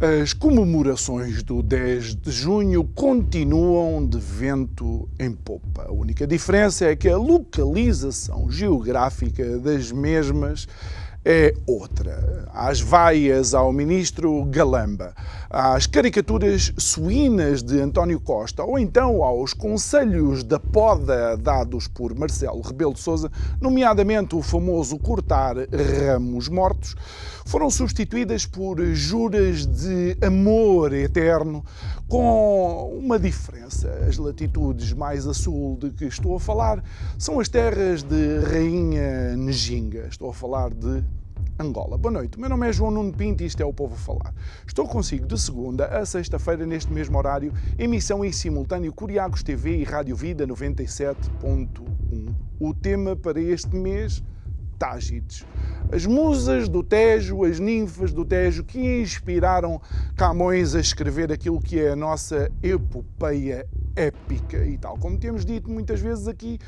As comemorações do 10 de junho continuam de vento em popa. A única diferença é que a localização geográfica das mesmas é outra. Às vaias ao ministro Galamba, às caricaturas suínas de António Costa ou então aos conselhos da poda dados por Marcelo Rebelo de Sousa, nomeadamente o famoso cortar ramos mortos, foram substituídas por juras de amor eterno com uma diferença. As latitudes mais a sul de que estou a falar são as terras de Rainha Nejinga. Estou a falar de Angola. Boa noite, o meu nome é João Nuno Pinto e isto é o Povo a Falar. Estou consigo de segunda a sexta-feira, neste mesmo horário, emissão em simultâneo Curiagos TV e Rádio Vida 97.1. O tema para este mês Tágides. As musas do Tejo, as ninfas do Tejo que inspiraram Camões a escrever aquilo que é a nossa epopeia épica e tal. Como temos dito muitas vezes aqui,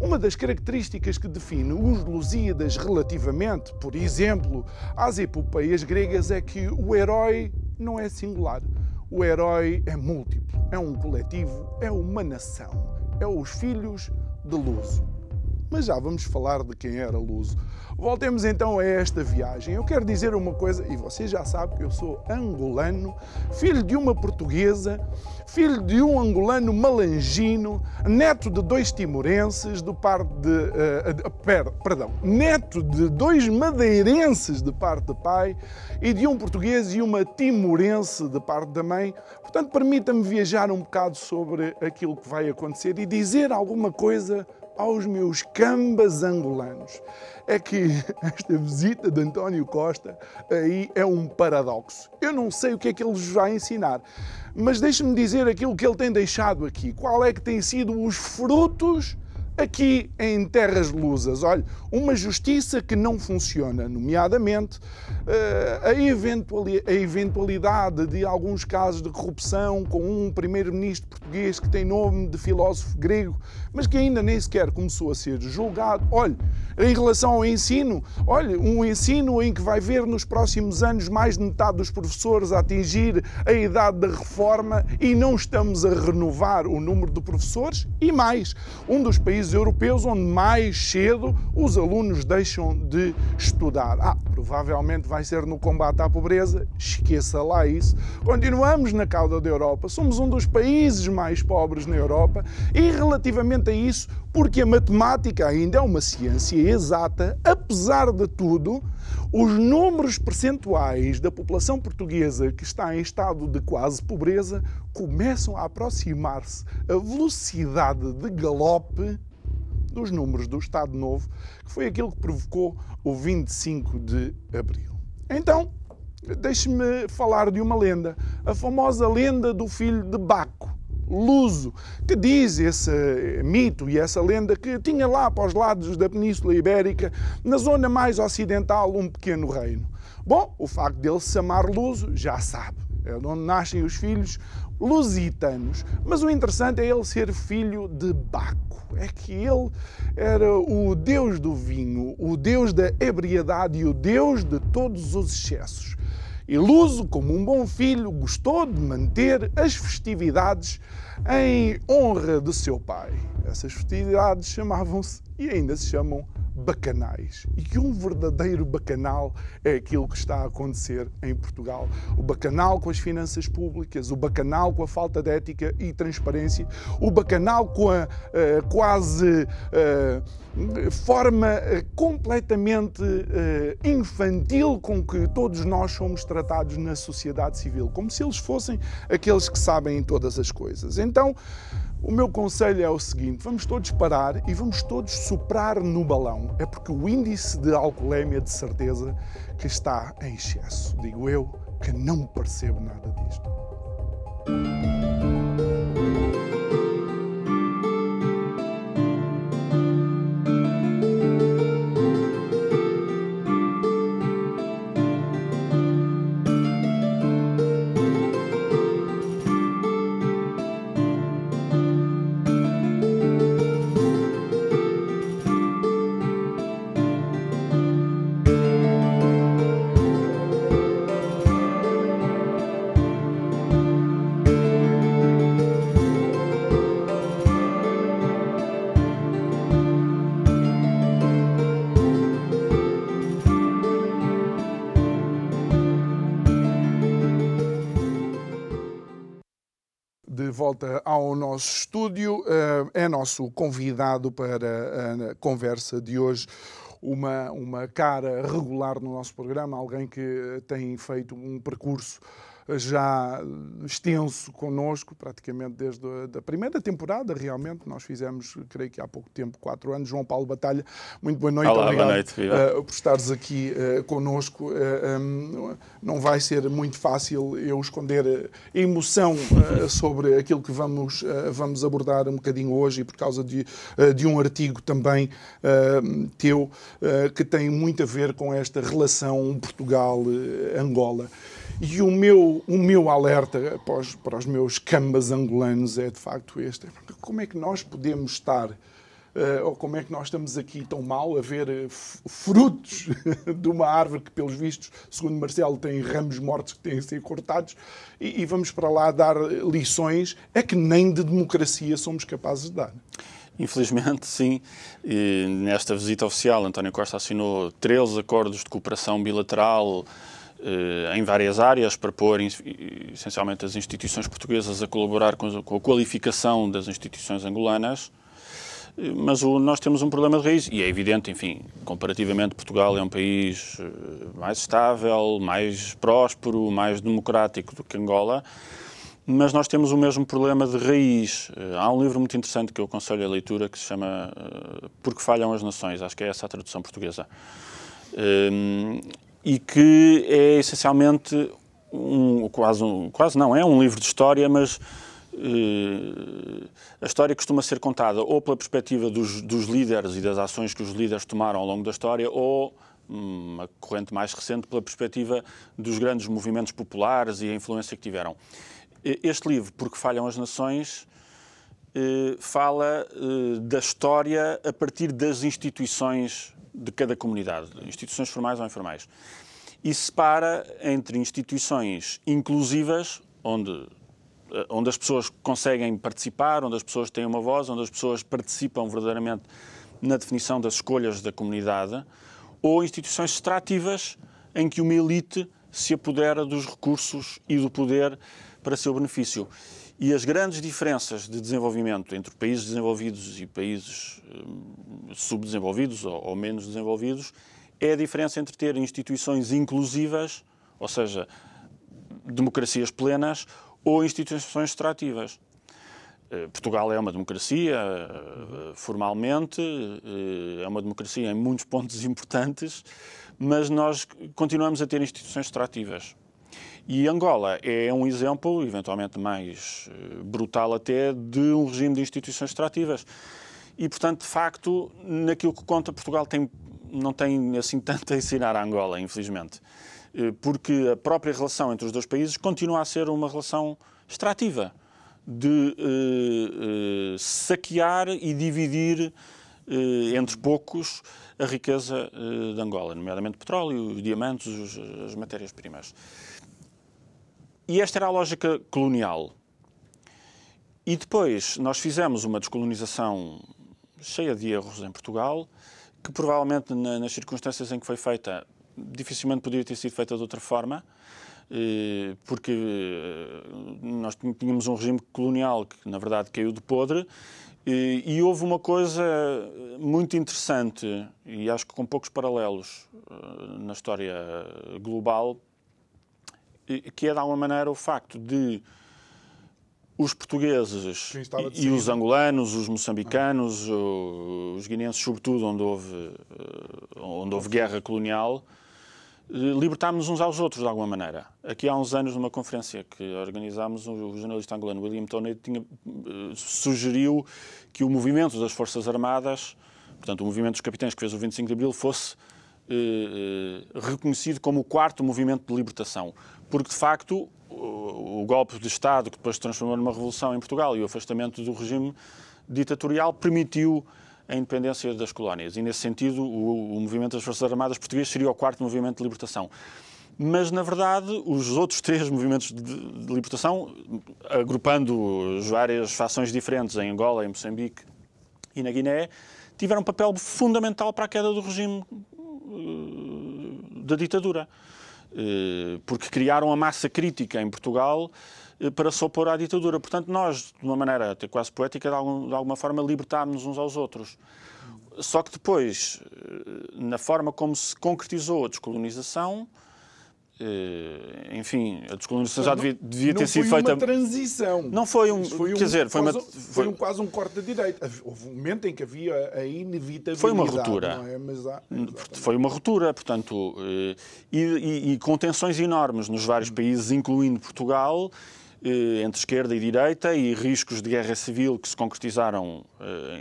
uma das características que define os Lusíadas relativamente, por exemplo, às epopeias gregas é que o herói não é singular. O herói é múltiplo, é um coletivo, é uma nação, é os filhos de Luso mas já vamos falar de quem era Luso. Voltemos então a esta viagem. Eu quero dizer uma coisa, e você já sabe que eu sou angolano, filho de uma portuguesa, filho de um angolano malangino, neto de dois timorenses do parte de. Uh, uh, per, perdão, neto de dois madeirenses de parte de pai e de um português e uma timorense de parte da mãe. Portanto, permita-me viajar um bocado sobre aquilo que vai acontecer e dizer alguma coisa aos meus cambas angolanos é que esta visita de António Costa aí é um paradoxo. Eu não sei o que é que ele vos vai ensinar, mas deixe-me dizer aquilo que ele tem deixado aqui. Qual é que têm sido os frutos aqui em terras lusas. Olha, uma justiça que não funciona, nomeadamente eh, a eventualidade de alguns casos de corrupção com um primeiro-ministro português que tem nome de filósofo grego, mas que ainda nem sequer começou a ser julgado. Olha, em relação ao ensino, olha, um ensino em que vai ver nos próximos anos mais de metade dos professores a atingir a idade da reforma e não estamos a renovar o número de professores e mais, um dos países europeus onde mais cedo os alunos deixam de estudar. Ah, provavelmente vai ser no combate à pobreza, esqueça lá isso. Continuamos na cauda da Europa, somos um dos países mais pobres na Europa e relativamente isso, porque a matemática ainda é uma ciência exata, apesar de tudo, os números percentuais da população portuguesa que está em estado de quase pobreza começam a aproximar-se a velocidade de galope dos números do Estado Novo, que foi aquilo que provocou o 25 de abril. Então, deixe-me falar de uma lenda, a famosa lenda do filho de Baco. Luso, que diz esse mito e essa lenda que tinha lá para os lados da Península Ibérica, na zona mais ocidental, um pequeno reino. Bom, o facto dele se chamar Luso, já sabe, é de onde nascem os filhos lusitanos. Mas o interessante é ele ser filho de Baco. É que ele era o deus do vinho, o deus da ebriedade e o deus de todos os excessos. Iluso, como um bom filho, gostou de manter as festividades em honra de seu pai. Essas festividades chamavam-se e ainda se chamam bacanais. E um verdadeiro bacanal é aquilo que está a acontecer em Portugal. O bacanal com as finanças públicas, o bacanal com a falta de ética e transparência, o bacanal com a uh, quase uh, forma uh, completamente infantil com que todos nós somos tratados na sociedade civil, como se eles fossem aqueles que sabem todas as coisas. Então, O meu conselho é o seguinte: vamos todos parar e vamos todos soprar no balão. É porque o índice de alcoolemia, de certeza, que está em excesso. Digo eu que não percebo nada disto. Volta ao nosso estúdio. Eh, é nosso convidado para a conversa de hoje. Uma, uma cara regular no nosso programa, alguém que tem feito um percurso já extenso connosco, praticamente desde a primeira temporada, realmente. Nós fizemos, creio que há pouco tempo, quatro anos. João Paulo Batalha, muito boa noite. Olá, Obrigado boa noite, uh, por estares aqui uh, connosco. Uh, um, não vai ser muito fácil eu esconder a emoção sobre aquilo que vamos, vamos abordar um bocadinho hoje, e por causa de, de um artigo também teu que tem muito a ver com esta relação Portugal-Angola. E o meu, o meu alerta para os, para os meus cambas angolanos é de facto este: como é que nós podemos estar Uh, ou como é que nós estamos aqui tão mal a ver uh, frutos de uma árvore que, pelos vistos, segundo Marcelo, tem ramos mortos que têm a ser cortados, e, e, vamos para lá dar lições, é que nem de democracia somos capazes de dar. Infelizmente, sim. E nesta visita oficial, António Costa assinou 13 acordos de cooperação bilateral eh, em várias áreas para pôr essencialmente as instituições portuguesas a colaborar com a qualificação das instituições angolanas. Eh, mas o, nós temos um problema de raiz, e é evidente, enfim, comparativamente, Portugal é um país eh, mais estável, mais próspero, mais democrático do que Angola, mas nós temos o mesmo problema de raiz. Há um livro muito interessante que eu aconselho a leitura que se chama Porque Falham as Nações, acho que é essa a tradução portuguesa e que é essencialmente um, quase, um, quase não, é um livro de história, mas uh, a história costuma ser contada ou pela perspectiva dos, dos, líderes e das ações que os líderes tomaram ao longo da história, ou uma corrente mais recente pela perspectiva dos grandes movimentos populares e a influência que tiveram. Este livro, Porque Falham as Nações, uh, fala uh, da história a partir das instituições de cada comunidade, instituições formais ou informais. E separa entre instituições inclusivas, onde, eh, onde as pessoas conseguem participar, onde as pessoas têm uma voz, onde as pessoas participam verdadeiramente na definição das escolhas da comunidade, ou instituições extrativas, em que uma elite se apodera dos recursos e do poder para seu benefício. E as grandes diferenças de desenvolvimento entre países desenvolvidos e países hum, subdesenvolvidos ou, ou menos desenvolvidos é a diferença entre ter instituições inclusivas, ou seja, democracias plenas, ou instituições extrativas. Eh, Portugal é uma democracia, eh, formalmente, eh, é uma democracia em muitos pontos importantes, mas nós continuamos a ter instituições extrativas. E Angola é um exemplo, eventualmente mais eh, brutal até, de um regime de instituições extrativas. E, portanto, de facto, naquilo que conta, Portugal tem, não tem assim tanto a ensinar a Angola, infelizmente. Eh, porque a própria relação entre os dois países continua a ser uma relação extrativa de eh, eh, saquear e dividir eh, entre poucos a riqueza eh, de Angola, nomeadamente petróleo, os diamantes, as matérias-primas. E esta era a lógica colonial. E depois nós fizemos uma descolonização cheia de erros em Portugal, que provavelmente nas circunstâncias em que foi feita dificilmente poderia ter sido feita de outra forma, eh, porque eh, nós tínhamos um regime colonial que, na verdade, caiu de podre, eh, e houve uma coisa muito interessante, e acho que com poucos paralelos na história global, que é, de alguma maneira, o facto de os portugueses e, e, os angolanos, os moçambicanos, ah. os guineenses, sobretudo, onde houve, eh, onde houve guerra colonial, eh, libertámos uns aos outros de alguma maneira. Aqui há uns anos, numa conferência que organizámos, o jornalista angolano William Toney tinha, eh, sugeriu que o movimento das Forças Armadas, portanto, o movimento dos capitães que fez o 25 de Abril, fosse eh, reconhecido como o quarto movimento de libertação. Porque, de facto, o, golpe de Estado, que depois se transformou numa revolução em Portugal, e o afastamento do regime ditatorial, permitiu a independência das colónias. E, nesse sentido, o, o movimento das Forças Armadas portuguesas seria o quarto movimento de libertação. Mas, na verdade, os outros três movimentos de, de libertação, agrupando as várias fações diferentes em Angola, em Moçambique e na Guiné, tiveram um papel fundamental para a queda do regime uh, da ditadura. Uh, porque criaram a massa crítica em Portugal uh, para se opor à ditadura. Portanto, nós, de uma maneira até quase poética, de, algum, de alguma forma, libertámos uns aos outros. Só que depois, na forma como se concretizou a descolonização, eh, enfim, a descolonização já devia, devia ter sido feita. Não foi uma transição. Não foi um. Foi um quer dizer, foi, quase, uma, foi, foi um, quase um corte da direita. Houve um momento em que havia a inevitabilidade. Foi uma ruptura. É? Há, foi uma ruptura, portanto. Eh, e, e, e, com tensões enormes nos vários países, incluindo Portugal, eh, entre esquerda e direita, e riscos de guerra civil que se concretizaram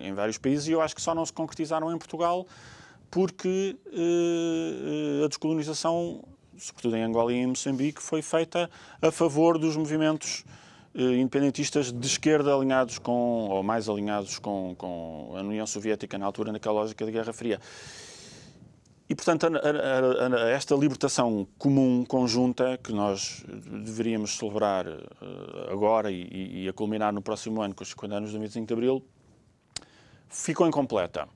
em vários países, e eu acho que só não se concretizaram em Portugal porque a descolonização sobretudo em Angola e em Moçambique, foi feita a favor dos movimentos eh, independentistas de esquerda alinhados com, ou mais alinhados com, com a União Soviética na altura, naquela lógica de Guerra Fria. E, portanto, a, a, a, esta libertação comum, conjunta, que nós deveríamos celebrar uh, agora e, e, a culminar no próximo ano, com os 50 anos do 25 de Abril, ficou incompleta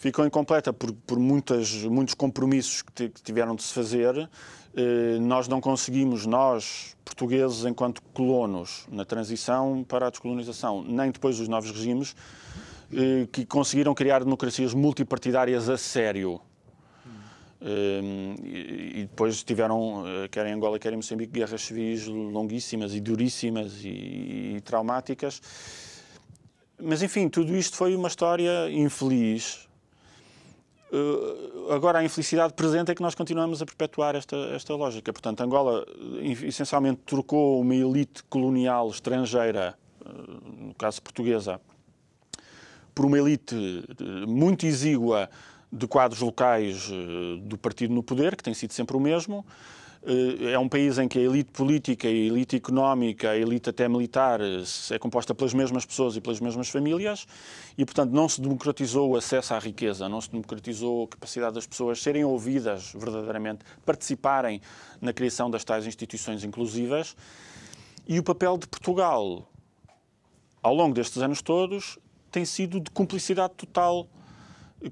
ficou incompleta por, por muitas, muitos compromissos que, que, tiveram de se fazer. Eh, nós não conseguimos, nós, portugueses, enquanto colonos, na transição para a descolonização, nem depois dos novos regimes, eh, que conseguiram criar democracias multipartidárias a sério. Eh, e depois tiveram, quer em Angola, quer em Moçambique, guerras civis longuíssimas e duríssimas e, e traumáticas. Mas, enfim, tudo isto foi uma história infeliz, agora, a infelicidade presente é que nós continuamos a perpetuar esta, esta lógica. Portanto, Angola essencialmente trocou uma elite colonial estrangeira, uh, no caso portuguesa, por uma elite muito exígua de quadros locais do partido no poder, que tem sido sempre o mesmo, é um país em que a elite política, a elite económica, a elite até militar é composta pelas mesmas pessoas e pelas mesmas famílias e, portanto, não se democratizou o acesso à riqueza, não se democratizou a capacidade das pessoas serem ouvidas verdadeiramente, participarem na criação das tais instituições inclusivas. E o papel de Portugal, ao longo destes anos todos, tem sido de cumplicidade total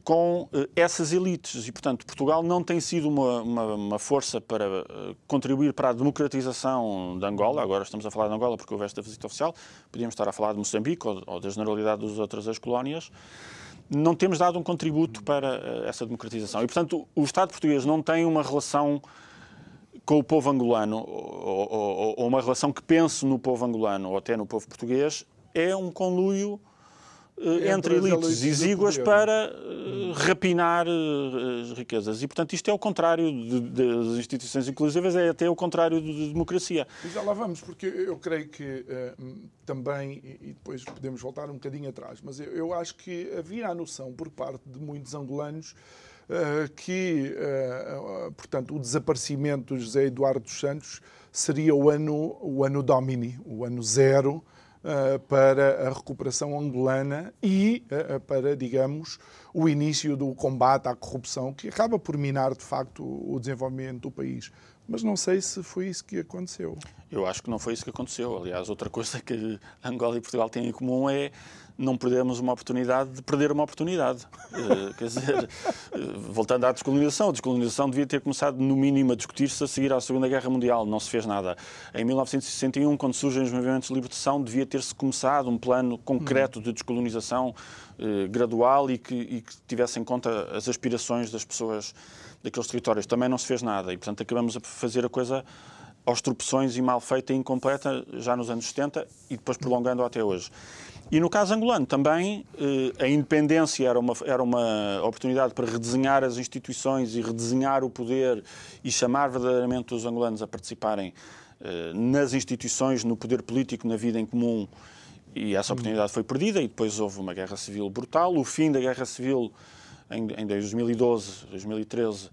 com uh, essas elites. E, portanto, Portugal não tem sido uma, uma, uma força para uh, contribuir para a democratização de Angola. Agora estamos a falar de Angola porque houve esta visita oficial. Podíamos estar a falar de Moçambique ou, ou da generalidade das outras ex-colónias. Não temos dado um contributo para uh, essa democratização. E, portanto, o Estado português não tem uma relação com o povo angolano, ou, ou, ou uma relação que pense no povo angolano, ou até no povo português, é um conluio entre, entre elites exíguas para uh, rapinar uh, as riquezas. E, portanto, isto é o contrário de, de, das instituições inclusivas, é até o contrário de, democracia. E já lá vamos, porque eu creio que uh, também, e depois podemos voltar um bocadinho atrás, mas eu, eu acho que havia a noção por parte de muitos angolanos que, portanto, o desaparecimento de José Eduardo dos Santos seria o ano, o ano domini, o ano zero, eh, para a recuperação angolana e uh, para, digamos, o início do combate à corrupção, que acaba por minar, de facto, o desenvolvimento do país. Mas não sei se foi isso que aconteceu. Eu acho que não foi isso que aconteceu. Aliás, outra coisa que Angola e Portugal têm em comum é não perdermos uma oportunidade de perder uma oportunidade. Uh, quer dizer, uh, voltando à descolonização, a descolonização devia ter começado, no mínimo, a discutir-se a seguir à Segunda Guerra Mundial. Não se fez nada. Em 1961, quando surgem os movimentos de libertação, devia ter-se começado um plano concreto de descolonização uh, gradual e que, e que tivesse em conta as aspirações das pessoas daqueles territórios. Também não se fez nada e, portanto, acabamos a fazer a coisa aos tropeções e mal feita e incompleta já nos anos 70 e depois prolongando até hoje. E no caso angolano também, eh, a independência era uma, era uma oportunidade para redesenhar as instituições e redesenhar o poder e chamar verdadeiramente os angolanos a participarem eh, nas instituições, no poder político, na vida em comum. E essa oportunidade foi perdida e depois houve uma guerra civil brutal. O fim da guerra civil em 2012, 2013,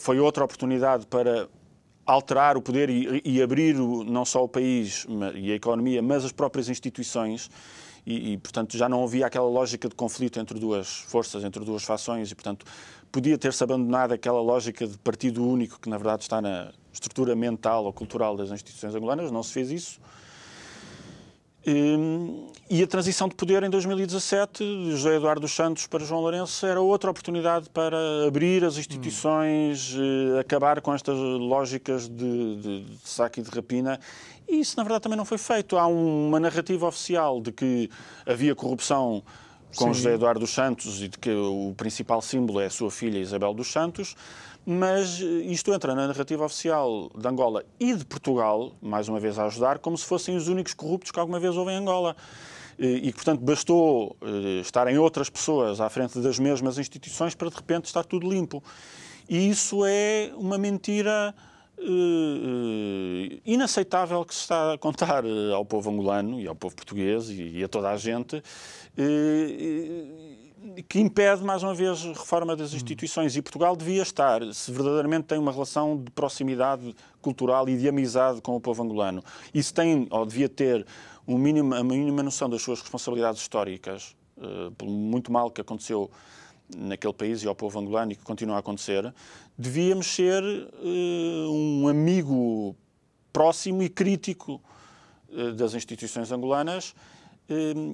foi outra oportunidade para alterar o poder e, e abrir o, não só o país e a economia, mas as próprias instituições. E, e, portanto, já não havia aquela lógica de conflito entre duas forças, entre duas fações, e, portanto, podia ter-se abandonado aquela lógica de partido único que, na verdade, está na estrutura mental ou cultural das instituições angolanas. Não se fez isso. Hum, e a transição de poder em 2017, de José Eduardo dos Santos para João Lourenço, era outra oportunidade para abrir as instituições, hum. acabar com estas lógicas de, de, de saque e de rapina. E isso, na verdade, também não foi feito. Há uma narrativa oficial de que havia corrupção com Sim. José Eduardo dos Santos e de que o principal símbolo é a sua filha Isabel dos Santos mas eh, isto entra na narrativa oficial de Angola e de Portugal, mais uma vez a ajudar, como se fossem os únicos corruptos que alguma vez houve em Angola. E, portanto, bastou eh, estarem outras pessoas à frente das mesmas instituições para, de repente, estar tudo limpo. E isso é uma mentira inaceitável que se está a contar ao povo angolano e ao povo português e a toda a gente. Que impede, mais uma vez, reforma das instituições. E Portugal devia estar, se verdadeiramente tem uma relação de proximidade cultural e de amizade com o povo angolano. E se tem, ou devia ter, um mínimo, a mínima noção das suas responsabilidades históricas, uh, pelo muito mal que aconteceu naquele país e ao povo angolano e que continua a acontecer, devíamos ser uh, um amigo próximo e crítico uh, das instituições angolanas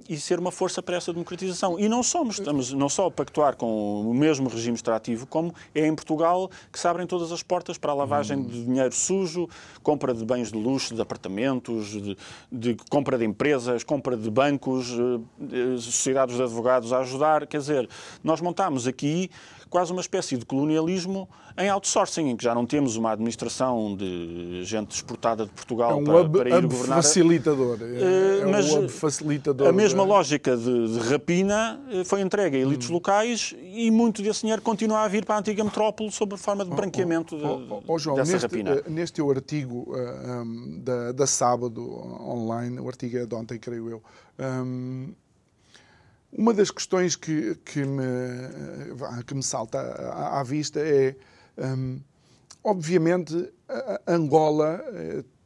e ser uma força para essa democratização. E não somos, estamos não só a pactuar com o mesmo regime extrativo, como é em Portugal que se abrem todas as portas para a lavagem hum. de dinheiro sujo, compra de bens de luxo, de apartamentos, de, de compra de empresas, compra de bancos, eh, sociedades de advogados a ajudar. Quer dizer, nós montamos aqui quase uma espécie de colonialismo em outsourcing, em que já não temos uma administração de gente exportada de Portugal é um para, hub, para ir hub governar. facilitador. É, é mas um hub facilitador. A mesma lógica de, de, rapina eh, foi entregue a elites hum. locais e muito desse dinheiro continua a vir para a antiga metrópole sob forma de branqueamento oh, oh, oh, oh, João, dessa neste, rapina. Eh, neste teu artigo uh, um, da, da sábado online, o artigo é de ontem, creio eu, um, uma das questões que, que, me, que me salta à, à vista é, um, obviamente, Angola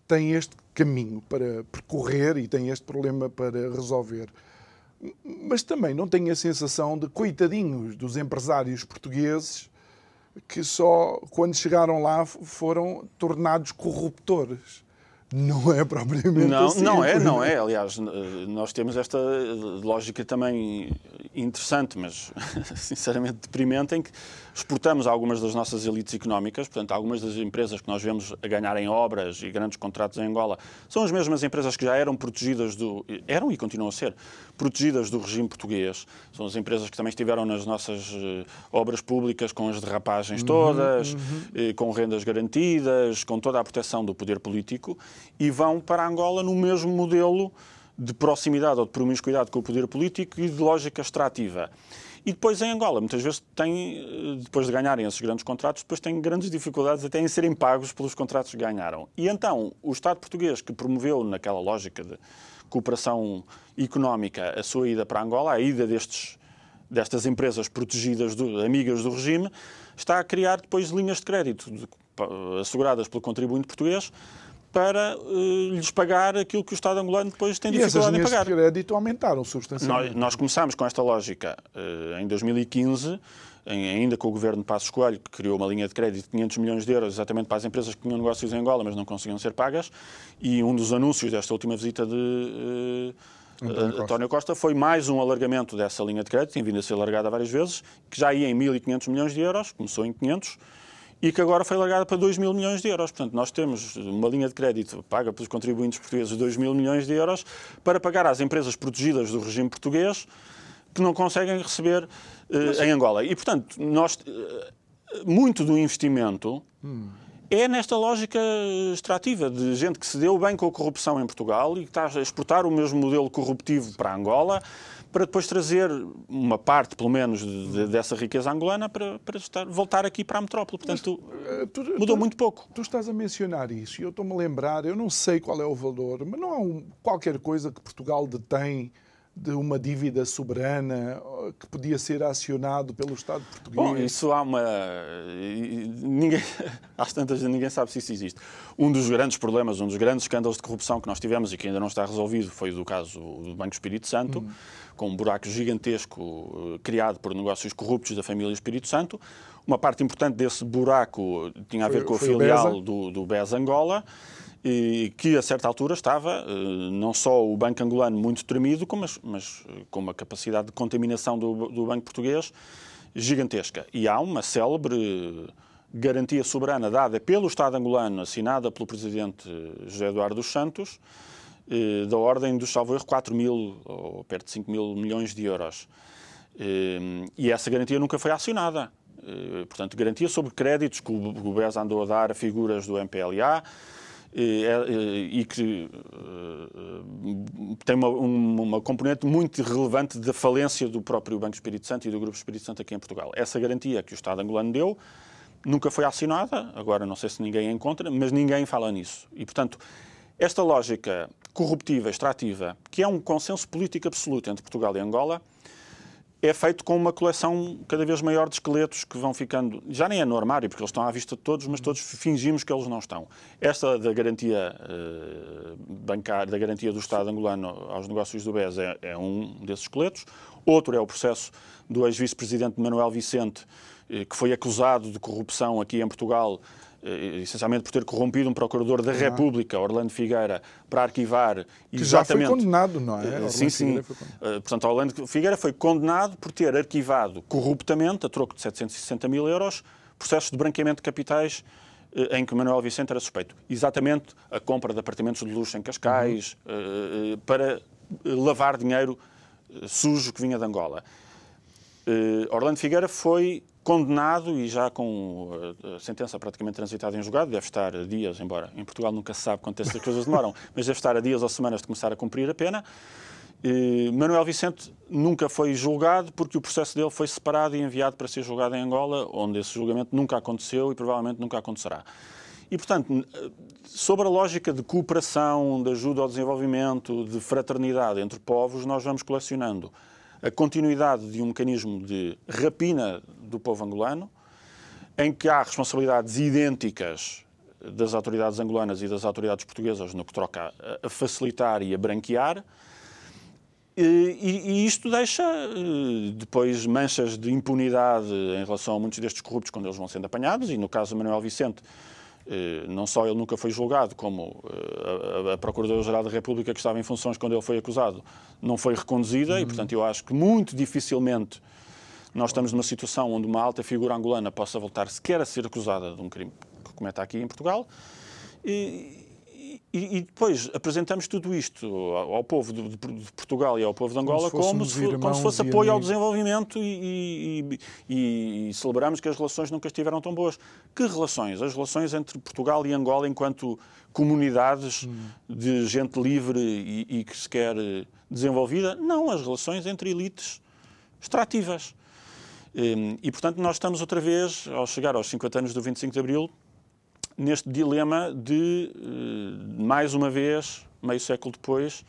tem este caminho para percorrer e tem este problema para resolver. Mas também não tenho a sensação de coitadinhos dos empresários portugueses que só quando chegaram lá foram tornados corruptores. Não é propriamente não, assim. Não é, não é. Aliás, nós temos esta lógica também interessante, mas sinceramente deprimente, em que exportamos algumas das nossas elites económicas, portanto, algumas das empresas que nós vemos a ganharem obras e grandes contratos em Angola, são as mesmas empresas que já eram protegidas do. eram e continuam a ser protegidas do regime português. São as empresas que também estiveram nas nossas uh, obras públicas com as derrapagens uhum, todas, uhum. Uh, com rendas garantidas, com toda a proteção do poder político e vão para Angola no mesmo modelo de proximidade ou de promiscuidade com o poder político e de lógica extrativa. E depois em Angola, muitas vezes têm, eh, depois de ganharem esses grandes contratos, depois têm grandes dificuldades até em serem pagos pelos contratos que ganharam. E então, o Estado português que promoveu naquela lógica de cooperação económica a sua ida para Angola, a ida destes, destas empresas protegidas, do, amigas do regime, está a criar depois linhas de crédito de, asseguradas pelo contribuinte português para uh, lhes pagar aquilo que o Estado angolano depois tem dificuldade em pagar. E essas de crédito aumentaram substancialmente. Nós, nós começámos com esta lógica uh, em 2015, em, ainda com o governo de Passos Coelho, que criou uma linha de crédito de 500 milhões de euros exatamente para as empresas que tinham negócios em Angola, mas não conseguiam ser pagas, e um dos anúncios desta última visita de... Uh, António Costa. Costa foi mais um alargamento dessa linha de crédito, tem vindo a ser alargada várias vezes, que já ia em 1.500 milhões de euros, começou em 500, e que agora foi largada para 2 mil milhões de euros. Portanto, nós temos uma linha de crédito paga pelos contribuintes portugueses de 2 mil milhões de euros para pagar às empresas protegidas do regime português que não conseguem receber uh, em Angola. E, portanto, nós, uh, muito do investimento hum. é nesta lógica extrativa de gente que se deu bem com a corrupção em Portugal e que está a exportar o mesmo modelo corruptivo para Angola para depois trazer uma parte, pelo menos, de, dessa riqueza angolana para, para estar, voltar aqui para a metrópole. Portanto, mas, tu, mudou tu, muito pouco. Tu estás a mencionar isso e eu estou-me a lembrar, eu não sei qual é o valor, mas não há um, qualquer coisa que Portugal detém de uma dívida soberana que podia ser acionado pelo Estado português? Bom, isso há uma. Ninguém... Às tantas, ninguém sabe se isso existe. Um dos grandes problemas, um dos grandes escândalos de corrupção que nós tivemos e que ainda não está resolvido foi o do caso do Banco Espírito Santo, uhum. com um buraco gigantesco eh, criado por negócios corruptos da família Espírito Santo. Uma parte importante desse buraco tinha a ver foi, com a filial do, do BES Angola e que a certa altura estava eh, não só o Banco Angolano muito tremido, mas, mas eh, com uma capacidade de contaminação do, do Banco Português gigantesca. E há uma célebre garantia soberana dada pelo Estado angolano, assinada pelo Presidente José Eduardo dos Santos, eh, da ordem dos, salvo erro, 4 mil ou perto de 5 mil milhões de euros. E essa garantia nunca foi acionada. Portanto, garantia sobre créditos que o BES andou a dar a figuras do MPLA, e que eh, tem uma, uma, componente muito relevante da falência do próprio Banco Espírito Santo e do Grupo Espírito Santo aqui em Portugal. Essa garantia que o Estado angolano deu nunca foi assinada, agora não sei se ninguém a encontra, mas ninguém fala nisso. E, portanto, esta lógica corruptiva, extrativa, que é um consenso político absoluto entre Portugal e Angola, é feito com uma coleção cada vez maior de esqueletos que vão ficando, já nem é no armário, porque eles estão à vista de todos, mas todos fingimos que eles não estão. Esta da garantia uh, bancária, da garantia do Estado angolano aos negócios do BES é, é um desses esqueletos. Outro é o processo do ex-vice-presidente Manuel Vicente, eh, que foi acusado de corrupção aqui em Portugal eh, essencialmente por ter corrompido um procurador da República, Orlando Figueira, para arquivar que exatamente... já foi condenado, não é? Orlando sim, sim. Eh, portanto, Orlando Figueira foi condenado por ter arquivado corruptamente, a troco de 760 mil euros, processos de branqueamento de capitais eh, em que Manuel Vicente era suspeito. Exatamente a compra de apartamentos de luxo em Cascais, uhum. para lavar dinheiro sujo que vinha de Angola. Orlando Figueira foi condenado e já com a sentença praticamente transitada em julgado, deve estar a dias, embora em Portugal nunca se sabe quanto essas coisas demoram, mas deve estar a dias ou semanas de começar a cumprir a pena. E Manuel Vicente nunca foi julgado porque o processo dele foi separado e enviado para ser julgado em Angola, onde esse julgamento nunca aconteceu e provavelmente nunca acontecerá. E, portanto, sobre a lógica de cooperação, de ajuda ao desenvolvimento, de fraternidade entre povos, nós vamos colecionando a continuidade de um mecanismo de rapina do povo angolano, em que há responsabilidades idênticas das autoridades angolanas e das autoridades portuguesas no que troca a facilitar e a branquear. E, isto deixa eh, depois manchas de impunidade em relação a muitos destes corruptos quando eles vão sendo apanhados, e no caso do Manuel Vicente, não só ele nunca foi julgado, como eh, a Procuradora-Geral da República, que estava em funções quando ele foi acusado, não foi reconduzida, uhum. e portanto eu acho que muito dificilmente nós estamos numa situação onde uma alta figura angolana possa voltar sequer a ser acusada de um crime que cometa aqui em Portugal. E, e, e, depois apresentamos tudo isto ao, ao povo de, de, Portugal e ao povo de Angola como, como, se, como se, fosse apoio ao desenvolvimento e, e, celebramos que as relações nunca estiveram tão boas. Que relações? As relações entre Portugal e Angola enquanto comunidades hum. de gente livre e, que se quer desenvolvida? Não, as relações entre elites extrativas. Hum, e, portanto, nós estamos outra vez, ao chegar aos 50 anos do 25 de Abril, neste dilema de, eh, mais uma vez, meio século depois,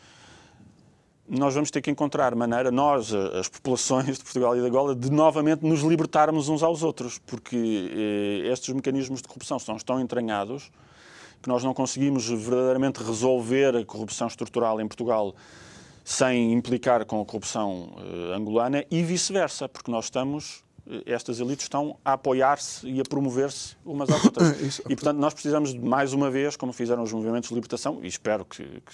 nós vamos ter que encontrar maneira, nós, as populações de Portugal e de Angola, de novamente nos libertarmos uns aos outros, porque eh, estes mecanismos de corrupção estão tão entranhados que nós não conseguimos verdadeiramente resolver a corrupção estrutural em Portugal sem implicar com a corrupção eh, angolana e vice-versa, porque nós estamos estas elites estão a apoiar-se e a promover-se umas às outras. E, portanto, nós precisamos, mais uma vez, como fizeram os movimentos de libertação, e espero que, que,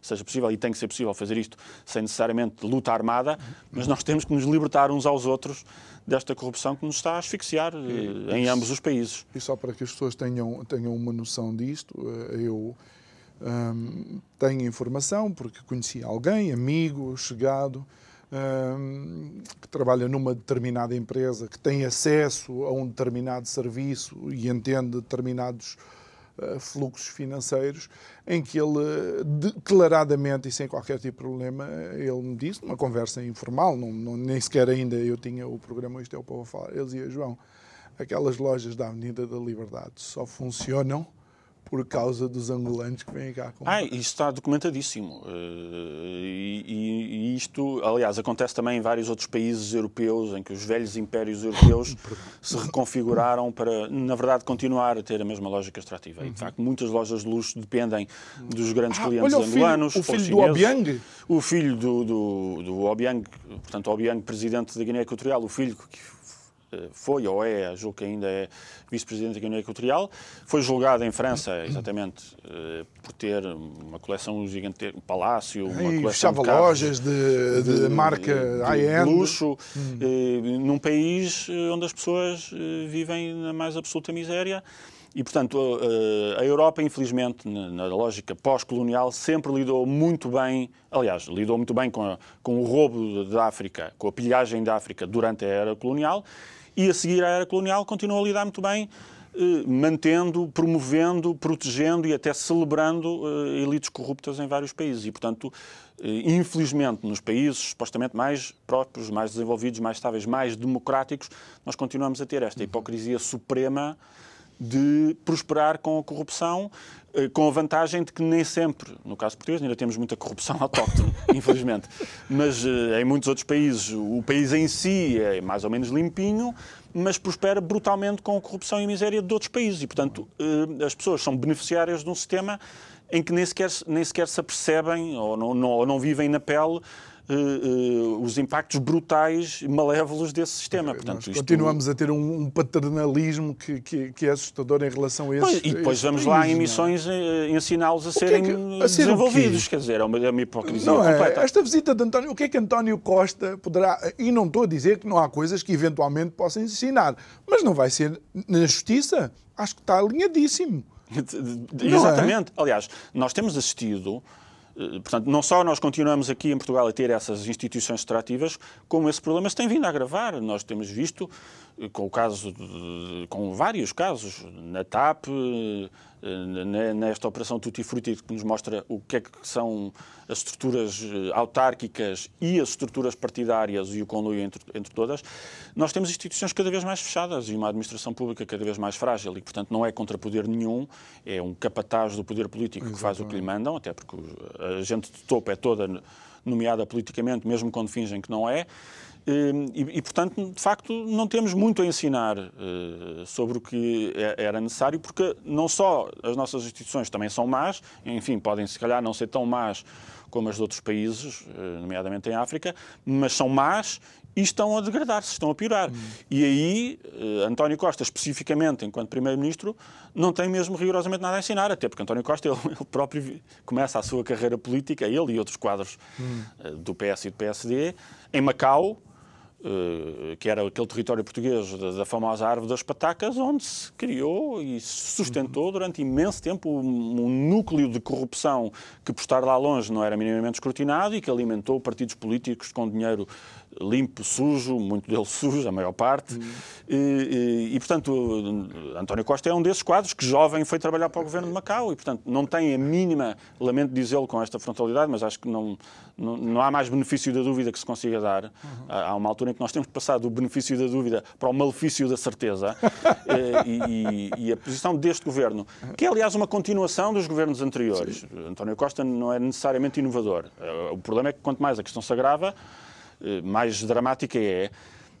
seja possível, e tem que ser possível fazer isto sem necessariamente luta armada, mas nós temos que nos libertar uns aos outros desta corrupção que nos está a asfixiar e, eh, em ambos os países. E só para que as pessoas tenham, tenham uma noção disto, eh, eu um, tenho informação, porque conheci alguém, amigo, chegado, que trabalha numa determinada empresa, que tem acesso a um determinado serviço e entende determinados uh, fluxos financeiros, em que ele declaradamente e sem qualquer tipo de problema, ele me disse, numa conversa informal, não, não, nem sequer ainda eu tinha o programa Isto é o Povo a Falar, ele dizia, João, aquelas lojas da Avenida da Liberdade só funcionam por causa dos angolanos que vêm cá comprar. Ah, isso está documentadíssimo. Uh, e, e, isto, aliás, acontece também em vários outros países europeus, em que os velhos impérios europeus se reconfiguraram para, na verdade, continuar a ter a mesma lógica extrativa. E, de uhum. facto, muitas lojas de luxo dependem dos grandes ah, clientes olha, angolanos. O filho, o filho do Obiang? O filho do, do, do Obiang, portanto, Obiang, presidente da Guiné Equatorial, o filho que eh, foi ou é, julgo que ainda é vice-presidente da Guiné Equatorial, foi julgado em França, exatamente, eh, por ter uma coleção gigante, um palácio, uma e coleção de lojas de, de, de marca high-end. luxo, hum. Eh, num país onde as pessoas vivem na mais absoluta miséria. E, portanto, a Europa, infelizmente, na lógica pós-colonial, sempre lidou muito bem, aliás, lidou muito bem com, a, com o roubo da África, com a pilhagem da África durante a era colonial e a seguir à era colonial continua a lidar muito bem, eh, mantendo, promovendo, protegendo e até celebrando eh, elites corruptas em vários países. E, portanto, eh, infelizmente, nos países supostamente mais próprios, mais desenvolvidos, mais estáveis, mais democráticos, nós continuamos a ter esta hipocrisia suprema de prosperar com a corrupção, com a vantagem de que nem sempre, no caso português, ainda temos muita corrupção autóctone, infelizmente, mas eh, em muitos outros países o país em si é mais ou menos limpinho, mas prospera brutalmente com a corrupção e miséria de outros países. E, portanto, eh, as pessoas são beneficiárias de um sistema em que nem sequer, nem sequer se apercebem ou não, não, ou não vivem na pele uh, os impactos brutais, malévolos desse sistema. Portanto, isto... Continuamos a ter um, um paternalismo que, que, que, é assustador em relação a esses E depois vamos lá em é? missões é? ensiná-los a serem é que, a ser desenvolvidos. Quer dizer, é uma, é uma hipocrisia não completa. É. Esta visita de António, o que é que António Costa poderá... E não estou a dizer que não há coisas que eventualmente possam ensinar, mas não vai ser na justiça. Acho que está alinhadíssimo. Exatamente. É? Aliás, nós temos assistido eh, portanto, não só nós continuamos aqui em Portugal a ter essas instituições extrativas, como esse problema se tem vindo a agravar. Nós temos visto, eh, com o caso, de, com vários casos, na TAP, eh, nesta operação Tutti Frutti, que nos mostra o que é que são as estruturas eh, autárquicas e as estruturas partidárias e o conluio entre, entre todas, nós temos instituições cada vez mais fechadas e uma administração pública cada vez mais frágil e, portanto, não é contra poder nenhum, é um capataz do poder político Exatamente. que faz o que lhe mandam, até porque a gente de topo é toda nomeada politicamente, mesmo quando fingem que não é. Ehm, e, e, portanto, de facto, não temos muito a ensinar uh, sobre o que é, era necessário, porque não só as nossas instituições também são más, enfim, podem se calhar não ser tão más como as de outros países, uh, nomeadamente em África, mas são más e estão a degradar-se, estão a piorar. Hum. E aí, uh, António Costa, especificamente enquanto Primeiro-Ministro, não tem mesmo rigorosamente nada a ensinar, até porque António Costa, ele, ele próprio começa a sua carreira política, ele e outros quadros hum. do PS e do PSD, em Macau, eh, que era aquele território português da, famosa Árvore das Patacas, onde se criou e se sustentou durante imenso tempo um, núcleo de corrupção que, por estar lá longe, não era minimamente escrutinado e que alimentou partidos políticos com dinheiro limpo, sujo, muito dele sujo, a maior parte. Uhum. E, e, e, portanto, António Costa é um desses quadros que jovem foi trabalhar para o governo de Macau e, portanto, não tem a mínima, lamento dizê-lo com esta frontalidade, mas acho que não, não, não, há mais benefício da dúvida que se consiga dar. Uhum. Há uma altura em que nós temos que passar do benefício da dúvida para o malefício da certeza. e, e, a posição deste governo, que é, aliás, uma continuação dos governos anteriores. Sim. António Costa não é necessariamente inovador. O problema é que, quanto mais a questão se agrava, eh, mais dramática é,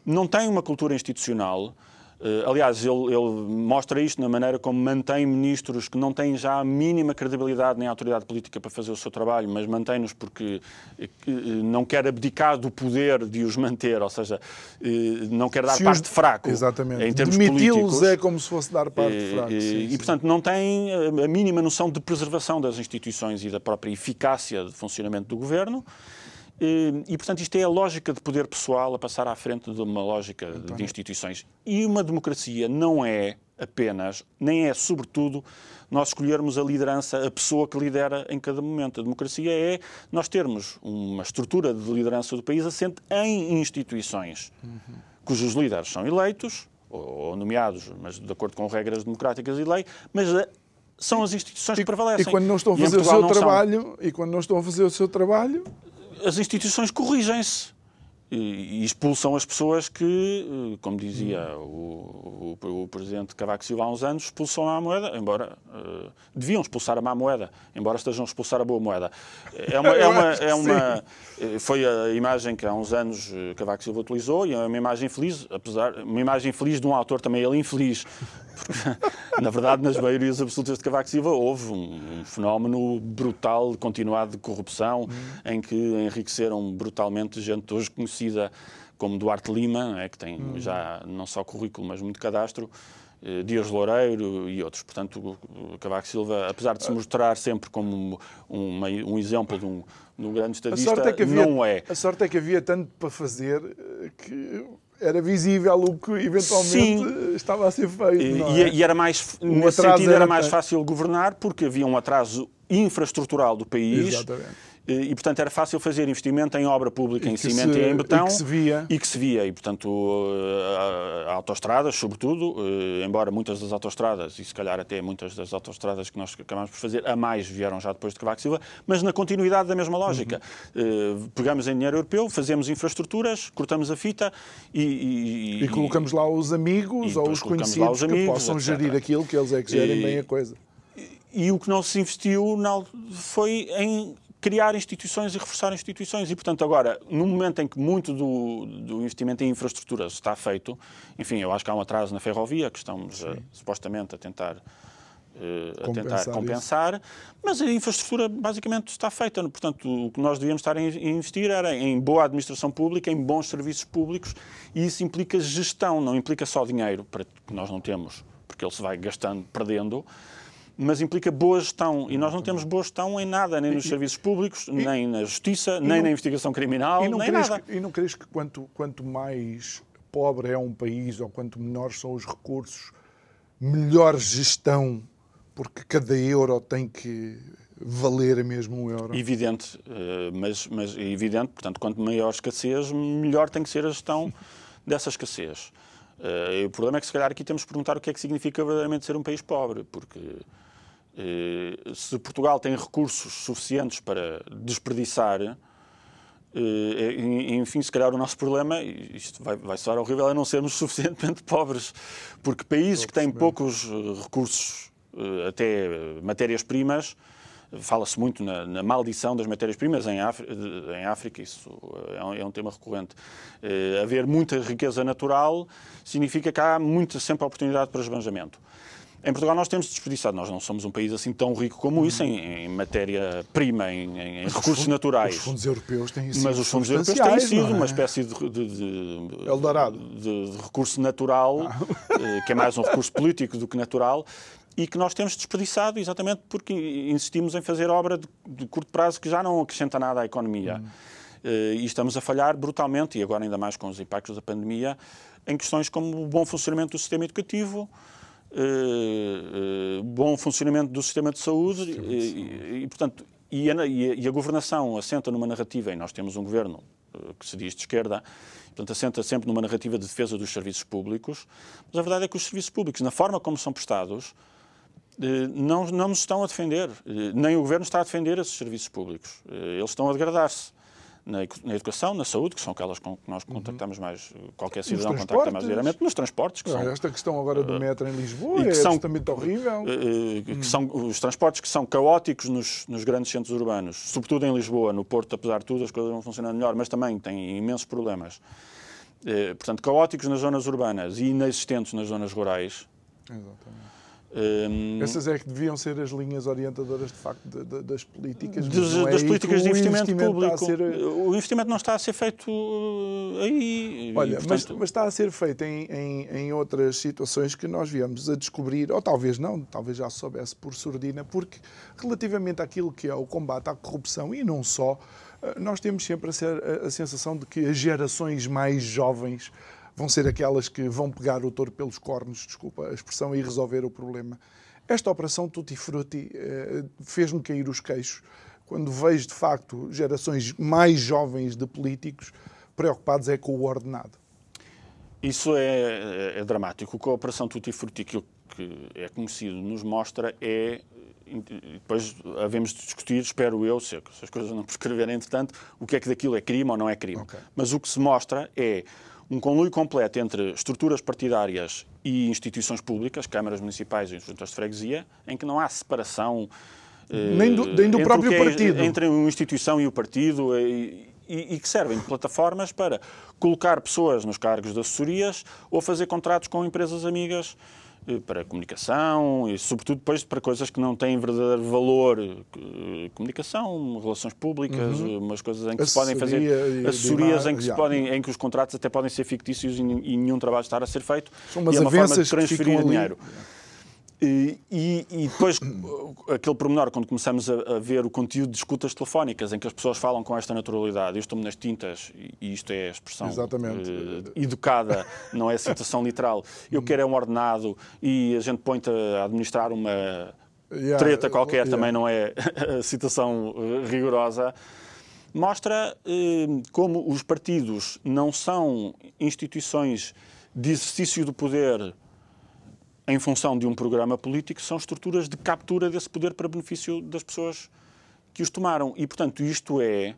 não tem uma cultura institucional. Eh, aliás, ele, ele, mostra isto na maneira como mantém ministros que não têm já a mínima credibilidade nem autoridade política para fazer o seu trabalho, mas mantém-nos porque eh, não quer abdicar do poder de os manter, ou seja, não quer dar parte fraco Exatamente. em termos Demiti-los é como se fosse dar parte e, fraco. E, e, portanto, não tem a mínima noção de preservação das instituições e da própria eficácia de funcionamento do governo. E, portanto, isto é a lógica de poder pessoal a passar à frente de uma lógica de instituições. E uma democracia não é, apenas, nem é sobretudo nós escolhermos a liderança, a pessoa que lidera em cada momento. A democracia é nós termos uma estrutura de liderança do país assente em instituições, uhum. cujos líderes são eleitos ou nomeados, mas de acordo com regras democráticas e lei, mas são as instituições que prevalecem. E quando não estão a fazer o seu trabalho, são. e quando não estão a fazer o seu trabalho, as instituições corrigem-se e expulsam as pessoas que, eh, como dizia o, o, o, presidente Cavaco Silva há uns anos, expulsam a má moeda, embora uh, deviam expulsar a má moeda, embora estejam a expulsar a boa moeda. É uma, é uma, é uma eh, foi a imagem que há uns anos Cavaco Silva utilizou e é uma imagem feliz, apesar uma imagem feliz de um autor também ele infeliz, na verdade, nas maiorias absolutas de Cavaco Silva houve um, um fenómeno brutal, continuado de corrupção, em que enriqueceram brutalmente gente hoje conhecida como Duarte Lima, é, que tem hum. já não só currículo, mas muito cadastro, eh, Dias Loureiro e outros. Portanto, Cavaco Silva, apesar de se mostrar sempre como um, um exemplo de um, de um grande estadista, é havia, não é. A sorte é que havia tanto para fazer eh, que era visível o que eventualmente Sim. estava a ser feito. E, é? e, era mais, um nesse sentido, era mais fácil governar porque havia um atraso infraestrutural do país. Exatamente e, portanto, era fácil fazer investimento em obra pública, em cimento se, e em betão. E que se via. E que se via. E, portanto, uh, autoestradas, sobretudo, uh, embora muitas das autoestradas, e se calhar até muitas das autoestradas que nós acabamos por fazer, a mais vieram já depois de Cavaco Silva, mas na continuidade da mesma lógica. Uhum. Uh, pegamos em dinheiro europeu, fazemos infraestruturas, cortamos a fita e... E, e colocamos lá os amigos ou os conhecidos os amigos, que possam etc. gerir aquilo que eles é que gerem bem a coisa. E, e o que não se investiu foi em criar instituições e reforçar instituições. E, portanto, agora, no momento em que muito do, do investimento em infraestruturas está feito, enfim, eu acho que há um atraso na ferrovia, que estamos a, supostamente a tentar. Uh, a tentar compensar, mas a infraestrutura basicamente está feita. Portanto, o que nós devíamos estar a investir era em boa administração pública, em bons serviços públicos, e isso implica gestão, não implica só dinheiro, para que nós não temos, porque ele se vai gastando, perdendo, mas implica boa gestão. E nós não temos boa gestão em nada, nem nos serviços públicos, e, nem na justiça, nem não, na investigação criminal, nem nada. Que, e não crees que quanto, quanto mais pobre é um país ou quanto menores são os recursos, melhor gestão, porque cada euro tem que valer mesmo um euro. Evidente, eh, mas, mas evidente, portanto, quanto maior escassez, melhor tem que ser a gestão dessa escassez. Uh, o problema é que, se calhar, aqui temos que perguntar o que é que significa verdadeiramente ser um país pobre, porque eh, se Portugal tem recursos suficientes para desperdiçar, eh, enfim, se calhar o nosso problema, isto vai, vai soar horrível, é não sermos suficientemente pobres, porque países que têm poucos eh, recursos, até matérias-primas, fala-se muito na, na, maldição das matérias-primas em, em, África, isso é um, é um tema recorrente. haver muita riqueza natural significa que há muita, sempre oportunidade para esbanjamento. Em Portugal nós temos desperdiçado, nós não somos um país assim tão rico como isso em, em matéria-prima, em, em recursos fundos, naturais. Os fundos europeus têm sido Mas os fundos europeus têm sido é? uma espécie de, de, de, Eldorado. de, de recurso natural, ah. Eh, que é mais um recurso político do que natural, e que nós temos desperdiçado exatamente porque insistimos em fazer obra de, de curto prazo que já não acrescenta nada à economia. Hum. Uh, e estamos a falhar brutalmente, e agora ainda mais com os impactos da pandemia, em questões como o bom funcionamento do sistema educativo, uh, bom funcionamento do sistema de saúde, sistema de saúde. E, e, portanto, e a, e a, governação assenta numa narrativa, e nós temos um governo uh, que se diz de esquerda, portanto, assenta sempre numa narrativa de defesa dos serviços públicos, mas a verdade é que os serviços públicos, na forma como são prestados, não, não nos estão a defender, nem o Governo está a defender esses serviços públicos. Eles estão a degradar-se na, educação, na saúde, que são aquelas com que nós uhum. contactamos mais, qualquer cidadão contacta mais diretamente, nos transportes. Que são, esta questão agora do metro em Lisboa é são, absolutamente horrível. Uh, que hum. são os transportes que são caóticos nos, nos, grandes centros urbanos, sobretudo em Lisboa, no Porto, apesar de tudo, as coisas vão funcionando melhor, mas também têm imensos problemas. Portanto, caóticos nas zonas urbanas e inexistentes nas zonas rurais. Exatamente. Um, Essas é que deviam ser as linhas orientadoras, de facto, de, de, das políticas. Dos, é das políticas de investimento, investimento público. Ser... O investimento não está a ser feito uh, aí. Olha, portanto... mas, mas, está a ser feito em, em, em, outras situações que nós viemos a descobrir, ou talvez não, talvez já soubesse por surdina, porque relativamente àquilo que é o combate à corrupção e não só, uh, nós temos sempre a, ser, a, a sensação de que as gerações mais jovens vão ser aquelas que vão pegar o touro pelos cornos, desculpa a expressão, e resolver o problema. Esta operação Tutti Frutti eh, fez-me cair os queixos quando vejo, de facto, gerações mais jovens de políticos preocupados é com o ordenado. Isso é, é dramático. O que a Operação Tutti Frutti, aquilo que é conhecido, nos mostra é depois havemos de discutir, espero eu, se as coisas não prescreverem entretanto, o que é que daquilo é crime ou não é crime. Okay. Mas o que se mostra é um conluio completo entre estruturas partidárias e instituições públicas, câmaras municipais e juntas de freguesia, em que não há separação nem do, nem do próprio é, partido. Entre uma instituição e o partido. E, e, e, que servem de plataformas para colocar pessoas nos cargos de assessorias ou fazer contratos com empresas amigas eh, para comunicação e, sobretudo, depois para coisas que não têm verdadeiro valor. Eh, comunicação, relações públicas, uhum. umas coisas em que se podem fazer assessorias em que, se podem, em que os contratos até podem ser fictícios e, e nenhum trabalho estar a ser feito. São umas e é uma forma de transferir dinheiro. Ali. E, e, depois, aquele pormenor, quando começamos a, a, ver o conteúdo de escutas telefónicas, em que as pessoas falam com esta naturalidade, eu estou-me nas tintas, e isto é a expressão uh, educada, não é a citação literal, eu quero é um ordenado e a gente põe-te a administrar uma yeah, treta qualquer, yeah. também não é a citação uh, rigorosa, mostra uh, como os partidos não são instituições de exercício do poder em função de um programa político, são estruturas de captura desse poder para benefício das pessoas que os tomaram. E, portanto, isto é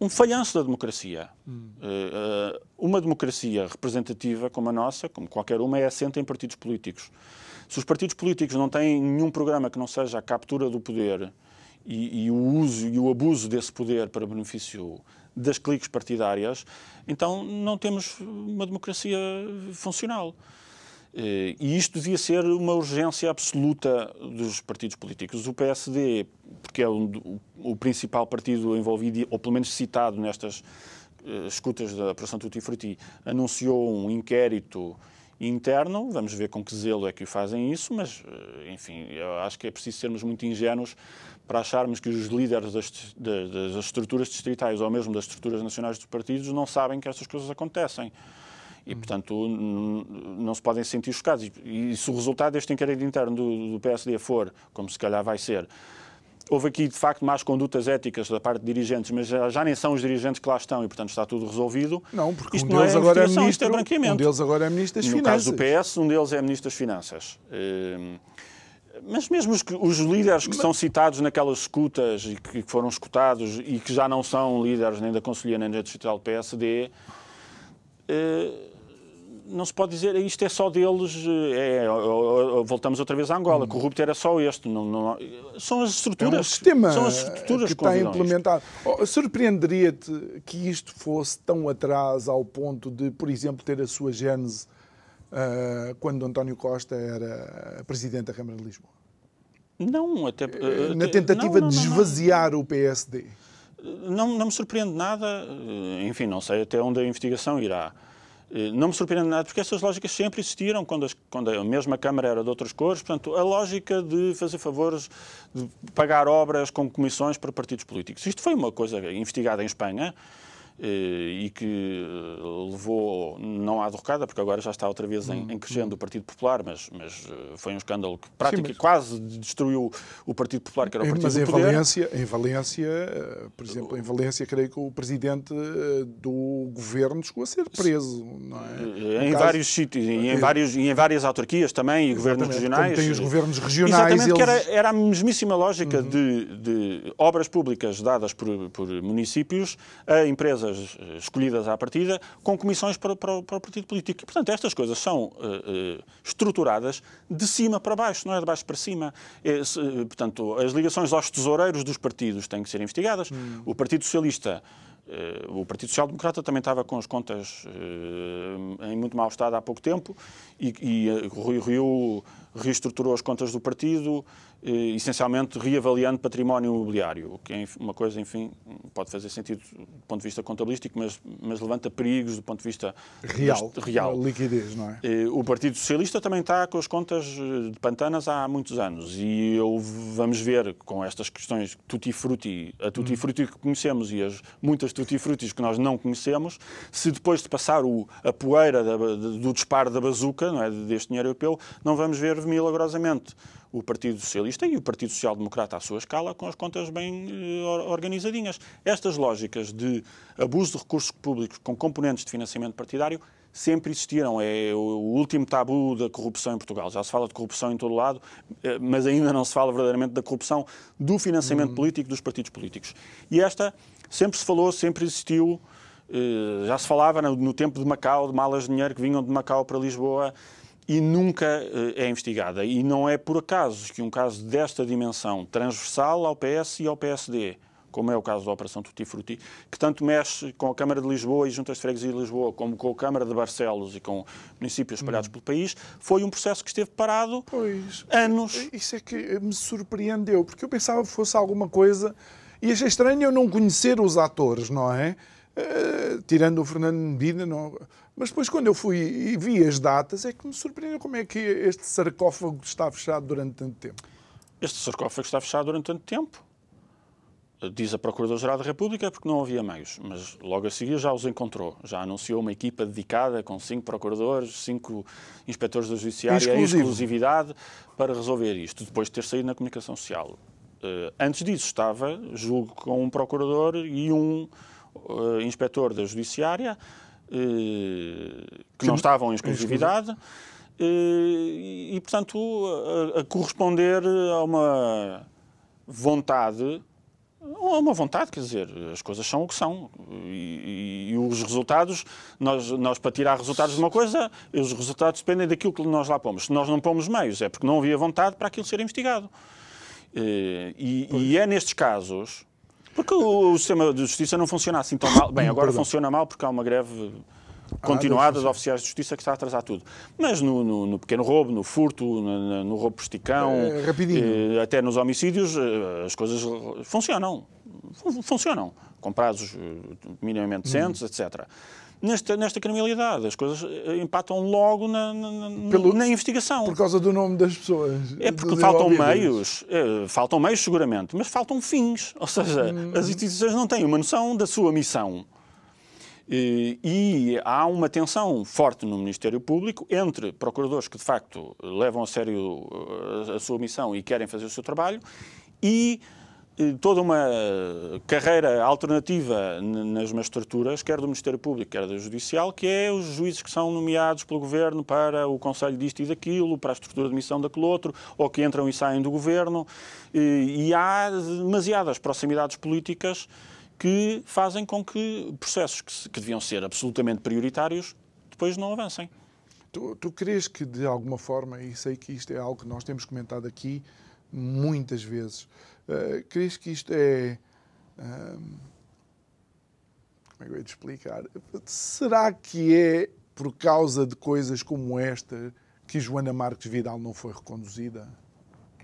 um falhanço da democracia. Hum. Uh, uma democracia representativa como a nossa, como qualquer uma, é assente em partidos políticos. Se os partidos políticos não têm nenhum programa que não seja a captura do poder e, e o uso e o abuso desse poder para benefício das cliques partidárias, então não temos uma democracia funcional. Eh, e isto devia ser uma urgência absoluta dos partidos políticos. O PSD, porque é o, o principal partido envolvido, ou pelo menos citado nestas uh, escutas da Operação Tutti Frutti, anunciou um inquérito interno. Vamos ver com que zelo é que fazem isso, mas, eh, enfim, eu acho que é preciso sermos muito ingênuos para acharmos que os líderes das, das estruturas distritais ou mesmo das estruturas nacionais dos partidos não sabem que estas coisas acontecem e, portanto, não se podem sentir chocados. E, se o resultado deste inquérito interno do, do PSD for, como se calhar vai ser, houve aqui, de facto, más condutas éticas da parte de dirigentes, mas já, nem são os dirigentes que lá estão e, portanto, está tudo resolvido. Não, porque isto um deles, é agora é ministro, é um deles agora é Ministro das no Finanças. No caso do PS, um deles é Ministro das Finanças. Hum, mas mesmo os, os líderes que mas... são citados naquelas escutas e que foram escutados e que já não são líderes nem da Conselhia nem da Distrital do PSD, não se pode dizer isto é só deles, é, voltamos outra vez à Angola, hum. corrupto era só este. Não, não, são as estruturas. É um sistema são as estruturas que, que está implementado. Oh, Surpreenderia-te que isto fosse tão atrás ao ponto de, por exemplo, ter a sua gênese uh, quando António Costa era presidente da Câmara de Lisboa? Não, até. Uh, Na tentativa não, de esvaziar o PSD. Não, não me surpreende nada, enfim, não sei até onde a investigação irá. Eh, não me surpreende nada, porque essas lógicas sempre existiram quando, as, quando, a mesma Câmara era de outras cores. Portanto, a lógica de fazer favores, de pagar obras com comissões para partidos políticos. Isto foi uma coisa investigada em Espanha e que eh, levou, não à derrocada, porque agora já está outra vez em, em crescendo o Partido Popular, mas, mas eh, foi um escândalo que praticamente quase destruiu o Partido Popular, que era o Partido mas em poder. Valência, em Valência, por exemplo, em Valência, creio que o presidente do governo chegou a ser preso, é? Em caso... vários sítios, e em, vários, e em várias autarquias também, e governos regionais. tem os governos regionais. Exatamente, eles... que era, era a mesmíssima lógica uhum. de, de obras públicas dadas por, por municípios a empresas eh, escolhidas à partida com comissões para, para, para o partido político. E, portanto, estas coisas são uh, uh, estruturadas de cima para baixo, não é de baixo para cima. Se, portanto, as ligações aos tesoureiros dos partidos têm que ser investigadas. Hum. O Partido Socialista o Partido Social Democrata também estava com as contas em muito mau estado há pouco tempo e, e Rui Rio reestruturou as contas do partido, eh, essencialmente reavaliando património imobiliário, o que é uma coisa, enfim, pode fazer sentido do ponto de vista contabilístico, mas, mas levanta perigos do ponto de vista real, real. liquidez, não é? Eh, o Partido Socialista também está com as contas eh, de pantanas há muitos anos e eu, vamos ver com estas questões tutti-frutti, a tutti-frutti que conhecemos e as muitas tutti-frutis que nós não conhecemos, se depois de passar o, a poeira da, do disparo da bazuca, não é, deste dinheiro europeu, não vamos ver milagrosamente o Partido Socialista e o Partido Social Democrata à sua escala, com as contas bem uh, organizadinhas. Estas lógicas de abuso de recursos públicos com componentes de financiamento partidário sempre existiram. É o último tabu da corrupção em Portugal. Já se fala de corrupção em todo lado, eh, mas ainda não se fala verdadeiramente da corrupção do financiamento uhum. político dos partidos políticos. E esta sempre se falou, sempre existiu. Eh, já se falava no tempo de Macau, de malas de dinheiro que vinham de Macau para Lisboa e nunca eh, é investigada. E não é por acaso que um caso desta dimensão, transversal ao PS e ao PSD, como é o caso da Operação Tutti Frutti, que tanto mexe com a Câmara de Lisboa e Juntas de Freguesia de Lisboa, como com a Câmara de Barcelos e com municípios espalhados hum. pelo país, foi um processo que esteve parado pois, anos. Isso é que me surpreendeu, porque eu pensava que fosse alguma coisa, e achei estranho eu não conhecer os atores, não é? Uh, tirando o Fernando Medina, não mas depois, quando eu fui e vi as datas, é que me surpreendeu como é que este sarcófago está fechado durante tanto tempo. Este sarcófago está fechado durante tanto tempo. Diz a Procuradora-Geral da República porque não havia meios, mas logo a seguir já os encontrou. Já anunciou uma equipa dedicada com cinco procuradores, cinco inspectores da Judiciária, em exclusividade, para resolver isto, depois de ter saído na comunicação social. Uh, antes disso estava, julgo, com um procurador e um uh, inspetor da Judiciária, eh, que não estavam em exclusividade. Eh, e, portanto, a, a, corresponder a uma vontade, a uma vontade, quer dizer, as coisas são o que são. E, e, e, os resultados, nós, nós para tirar resultados de uma coisa, os resultados dependem daquilo que nós lá pomos. Se nós não pomos meios, é porque não havia vontade para aquilo ser investigado. Eh, e, e é nestes casos porque o, o, sistema de justiça não funciona assim tão mal. Bem, agora Perdão. funciona mal porque há uma greve continuada ah, de oficiais de justiça que está a atrasar tudo. Mas no, no, no pequeno roubo, no furto, no, no roubo por esticão, é, eh, até nos homicídios, eh, as coisas funcionam. Funcionam. Com prazos eh, minimamente decentes, hum. etc. Nesta, nesta criminalidade. As coisas eh, empatam logo na, na, Pelo, na, investigação. Por causa do nome das pessoas. É porque faltam meios, é, faltam meios seguramente, mas faltam fins. Ou seja, hum. as instituições não têm uma noção da sua missão. E, e há uma tensão forte no Ministério Público entre procuradores que, de facto, levam a sério a, eh, a sua missão e querem fazer o seu trabalho e toda uma carreira alternativa nas magistraturas, quer do Ministério Público, quer da Judicial, que é os juízes que são nomeados pelo Governo para o Conselho disto e daquilo, para a estrutura de missão daquele outro, ou que entram e saem do Governo. E há demasiadas proximidades políticas que fazem com que processos que, que deviam ser absolutamente prioritários depois não avancem. Tu, tu crees que, de alguma forma, e sei que isto é algo que nós temos comentado aqui muitas vezes, Uh, crees que isto é. Ehm, como é que eu ia te explicar? Será que é por causa de coisas como esta que Joana Marques Vidal não foi reconduzida?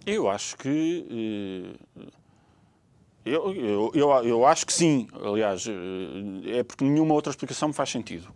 Eu acho que. Eh, eu, eu, eu, eu acho que sim. Aliás, eh, é porque nenhuma outra explicação me faz sentido.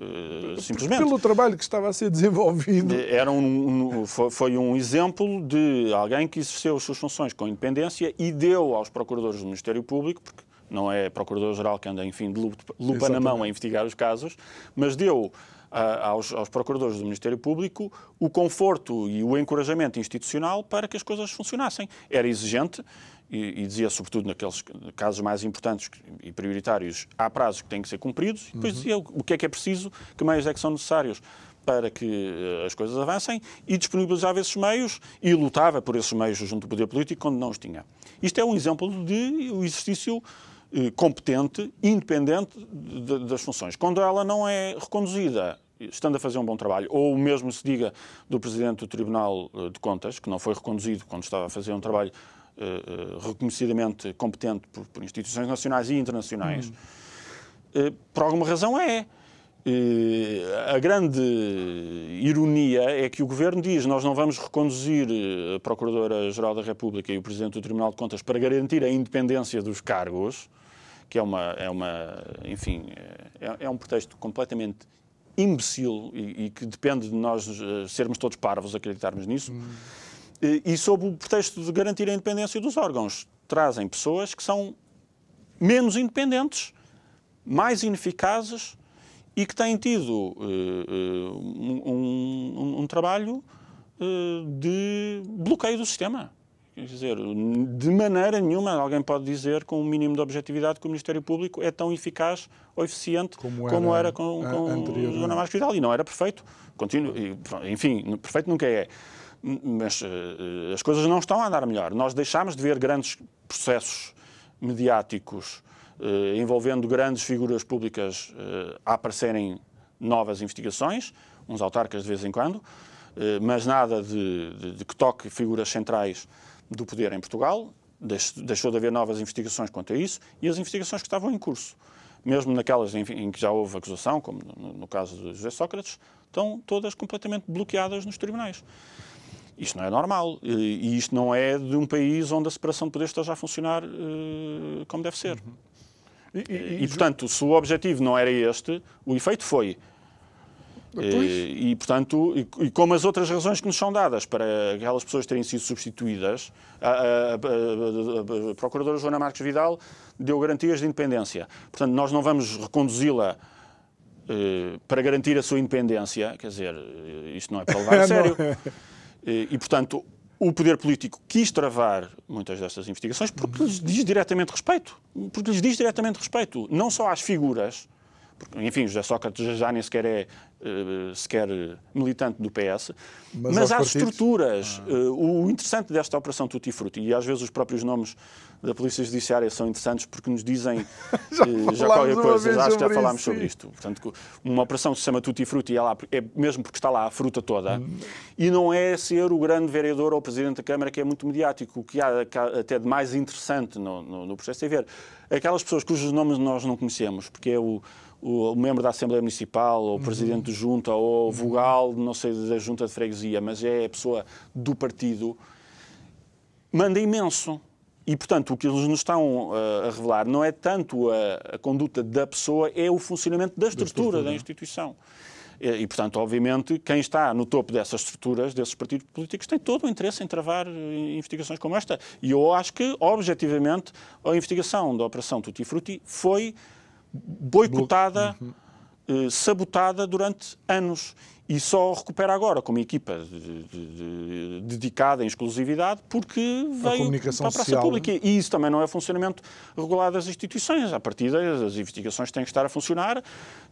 Eh, simplesmente. Pelo trabalho que estava a ser desenvolvido. Era um, um, foi um exemplo de alguém que exerceu as suas funções com independência e deu aos procuradores do Ministério Público, porque não é procurador-geral que anda, enfim, de lupa na mão a investigar os casos, mas deu aos, aos, procuradores do Ministério Público o conforto e o encorajamento institucional para que as coisas funcionassem. Era exigente, e, e, dizia, sobretudo naqueles casos mais importantes e prioritários, há prazos que têm que ser cumpridos, e depois uhum. dizia o que é que é preciso, que meios é que são necessários para que eh, as coisas avancem e disponibilizava esses meios e lutava por esses meios junto do poder político quando não os tinha. Isto é um exemplo de um exercício eh, competente, independente de, das funções. Quando ela não é reconduzida estando a fazer um bom trabalho, ou mesmo se diga do Presidente do Tribunal eh, de Contas, que não foi reconduzido quando estava a fazer um trabalho reconhecidamente competente por, por, instituições nacionais e internacionais, hum. uh, por alguma razão é. a grande ironia é que o Governo diz nós não vamos reconduzir a Procuradora-Geral da República e o Presidente do Tribunal de Contas para garantir a independência dos cargos, que é uma, é uma enfim, é, é um pretexto completamente imbecil e, e, que depende de nós eh, sermos todos parvos acreditarmos nisso. Hum. E, sob o pretexto de garantir a independência dos órgãos, trazem pessoas que são menos independentes, mais ineficazes e que têm tido uh, um, um, um, trabalho uh, de bloqueio do sistema. Quer dizer, de maneira nenhuma alguém pode dizer com um mínimo de objetividade que o Ministério Público é tão eficaz ou eficiente como era, como era com, com Joana Marques Vidal. E não era perfeito. Enfim, perfeito nunca é. Mas uh, as coisas não estão a andar melhor. Nós deixámos de ver grandes processos mediáticos eh, envolvendo grandes figuras públicas a aparecerem novas investigações, uns autarcas de vez em quando, mas nada de, de, de que toque figuras centrais do poder em Portugal. Deixou de haver novas investigações quanto a isso e as investigações que estavam em curso, mesmo naquelas em, em que já houve acusação, como no, no caso de José Sócrates, estão todas completamente bloqueadas nos tribunais. Isto não é normal. E isto não é de um país onde a separação de poderes esteja a funcionar uh, como deve ser. Uhum. E, e, e, portanto, se o objetivo não era este, o efeito foi. E, e, portanto, e, e, como as outras razões que nos são dadas para aquelas pessoas terem sido substituídas, a, a, a, a Procuradora Joana Marques Vidal deu garantias de independência. Portanto, nós não vamos reconduzi-la eh, para garantir a sua independência, quer dizer, isto não é para levar a sério. e, portanto, o poder político quis travar muitas destas investigações porque lhes diz diretamente respeito. Porque lhes diz diretamente respeito, não só às figuras, porque, enfim, José Sócrates já nem sequer é uh, sequer militante do PS, mas, mas às partidos? estruturas. Ah. Uh, o interessante desta operação Tutti Frutti, e às vezes os próprios nomes da Polícia Judiciária são interessantes porque nos dizem já, uh, já qualquer coisa, acho que já falámos sobre isto. Portanto, uma operação que se chama Tutti Frutti é, lá, é mesmo porque está lá a fruta toda, hum. e não é ser o grande vereador ou o Presidente da Câmara que é muito mediático. O que há até de mais interessante no, no, no processo é ver aquelas pessoas cujos nomes nós não conhecemos, porque é o o, membro da Assembleia Municipal, ou o presidente de junta, ou o vogal, não sei, da junta de freguesia, mas é a pessoa do partido, manda imenso. E, portanto, o que eles nos estão uh, a revelar não é tanto a, a, conduta da pessoa, é o funcionamento da estrutura da, estrutura. da instituição. E, e, portanto, obviamente, quem está no topo dessas estruturas, desses partidos políticos, tem todo o interesse em travar eh, investigações como esta. E eu acho que, objetivamente, a investigação da Operação Tutti Frutti foi boicotada, uhum. sabotada durante anos e só recupera agora com uma equipa de, de, de, dedicada em exclusividade porque veio para a praça social. pública. E isso também não é funcionamento regular das instituições. A partir das investigações têm que estar a funcionar,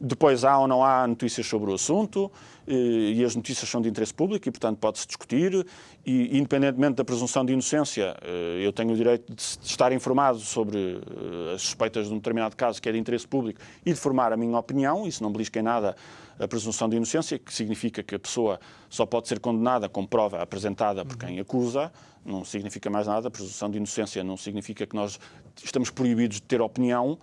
depois há ou não há notícias sobre o assunto, eh, e as notícias são de interesse público e, portanto, pode-se discutir. E, independentemente da presunção de inocência, eh, eu tenho o direito de estar informado sobre eh, as suspeitas de um determinado caso que é de interesse público e de formar a minha opinião. Isso não belisca em nada a presunção de inocência, que significa que a pessoa só pode ser condenada com prova apresentada por quem acusa, não significa mais nada. A presunção de inocência não significa que nós estamos proibidos de ter opinião.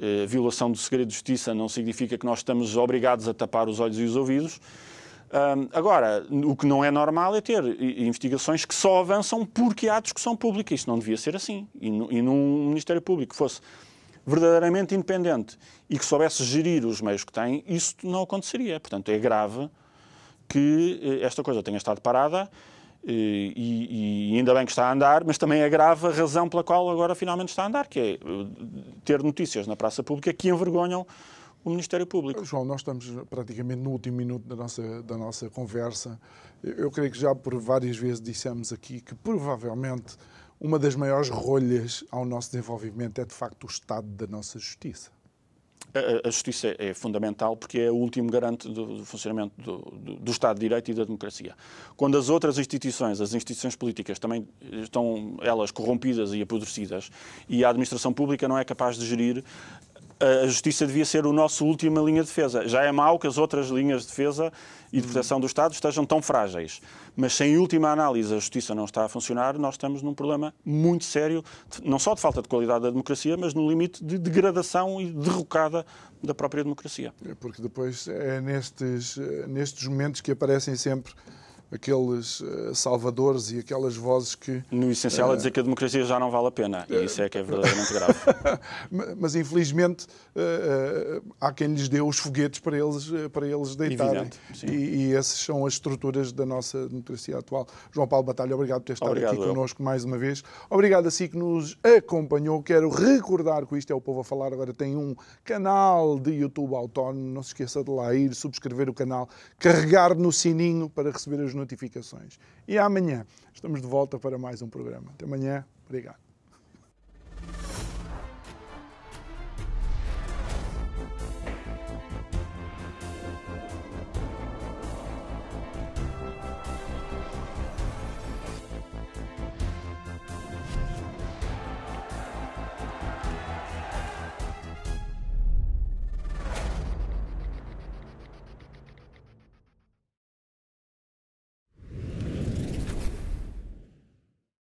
A violação do segredo de justiça não significa que nós estamos obrigados a tapar os olhos e os ouvidos. agora, o que não é normal é ter investigações que só avançam porque há discussão pública. Isso não devia ser assim. E, num Ministério Público fosse verdadeiramente independente e que soubesse gerir os meios que tem, isso não aconteceria. Portanto, é grave que eh, esta coisa tenha estado parada eh, e, e, ainda bem que está a andar, mas também é grave a razão pela qual agora finalmente está a andar, que é eh, ter notícias na praça pública que envergonham o Ministério Público. João, nós estamos praticamente no último minuto da nossa, da nossa conversa. Eu creio que já por várias vezes dissemos aqui que provavelmente uma das maiores rolhas ao nosso desenvolvimento é, de facto, o estado da nossa justiça. A, justiça é fundamental porque é o último garante do, do funcionamento do, do, do, Estado de Direito e da democracia. Quando as outras instituições, as instituições políticas, também estão elas corrompidas e apodrecidas e a administração pública não é capaz de gerir a justiça devia ser o nosso última linha de defesa. Já é mau que as outras linhas de defesa e de proteção do Estado estejam tão frágeis. Mas sem última análise a justiça não está a funcionar, nós estamos num problema muito sério, não só de falta de qualidade da democracia, mas no limite de degradação e derrocada da própria democracia. É porque depois é nestes, nestes momentos que aparecem sempre aqueles uh, salvadores e aquelas vozes que. No essencial, uh, a dizer que a democracia já não vale a pena. E isso é que é verdadeiramente grave. Mas, infelizmente, uh, há quem lhes dê os foguetes para eles, para eles deitarem. e, e essas são as estruturas da nossa democracia atual. João Paulo Batalha, obrigado por ter estado obrigado, aqui eu. connosco mais uma vez. Obrigado a si que nos acompanhou. Quero recordar que isto é o Povo a Falar. Agora tem um canal de YouTube autónomo. Não se esqueça de lá ir, subscrever o canal, carregar no sininho para receber as notificações. E amanhã estamos de volta para mais um programa. Até amanhã. Obrigado.